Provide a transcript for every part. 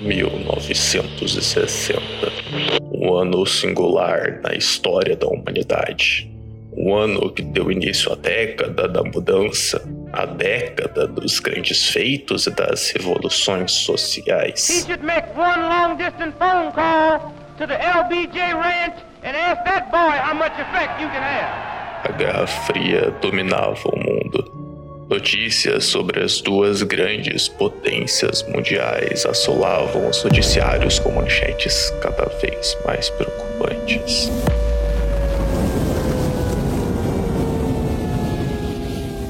1960 um ano singular na história da humanidade. Um ano que deu início à década da mudança, a década dos grandes feitos e das revoluções sociais. He should make one long distance phone call to the LBJ Ranch and ask that boy how much effect you can have. A Guerra Fria dominava o mundo. Notícias sobre as duas grandes potências mundiais assolavam os noticiários com manchetes cada vez mais preocupantes.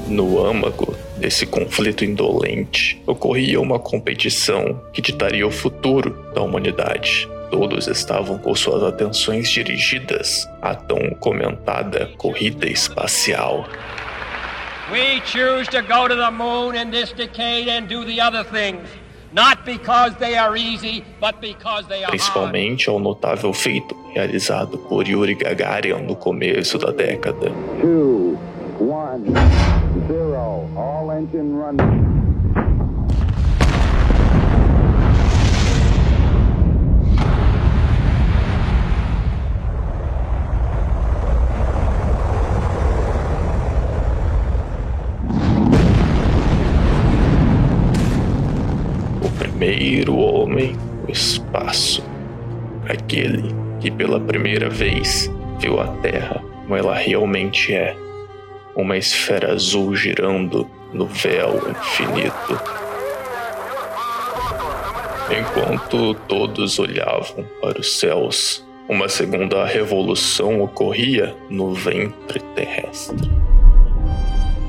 No âmago desse conflito indolente ocorria uma competição que ditaria o futuro da humanidade. Todos estavam com suas atenções dirigidas à tão comentada corrida espacial. We choose to go to the moon in this decade and do the other things. Not because they are easy, but because they are Principalmente ao notável feito realizado por Yuri Gagarin no começo da década. Two, one, zero, all engine running. Primeiro homem no espaço. Aquele que pela primeira vez viu a Terra como ela realmente é uma esfera azul girando no véu infinito. Enquanto todos olhavam para os céus, uma segunda revolução ocorria no ventre terrestre.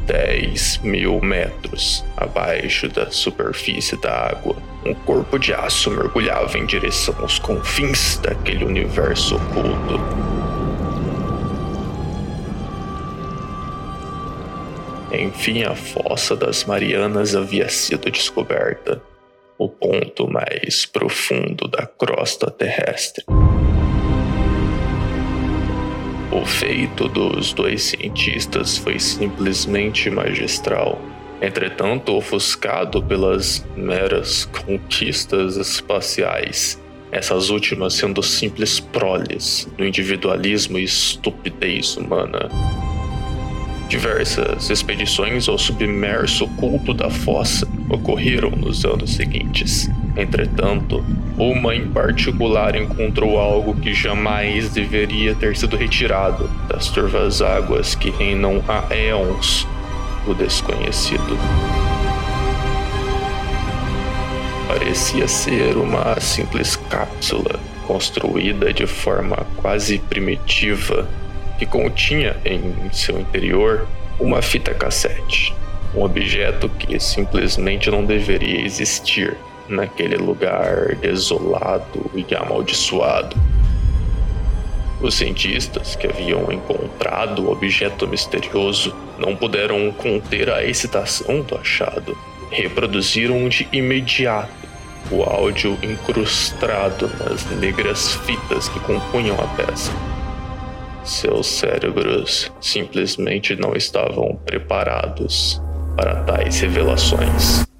10 mil metros abaixo da superfície da água, um corpo de aço mergulhava em direção aos confins daquele universo oculto. Enfim, a fossa das Marianas havia sido descoberta, o ponto mais profundo da crosta terrestre. O feito dos dois cientistas foi simplesmente magistral. Entretanto, ofuscado pelas meras conquistas espaciais, essas últimas sendo simples proles do individualismo e estupidez humana. Diversas expedições ao submerso oculto da fossa ocorreram nos anos seguintes. Entretanto, uma em particular encontrou algo que jamais deveria ter sido retirado das turvas águas que reinam há éons o desconhecido. Parecia ser uma simples cápsula construída de forma quase primitiva que continha em seu interior uma fita cassete, um objeto que simplesmente não deveria existir naquele lugar desolado e amaldiçoado. Os cientistas que haviam encontrado o objeto misterioso não puderam conter a excitação do achado. Reproduziram de imediato o áudio incrustado nas negras fitas que compunham a peça. Seus cérebros simplesmente não estavam preparados para tais revelações.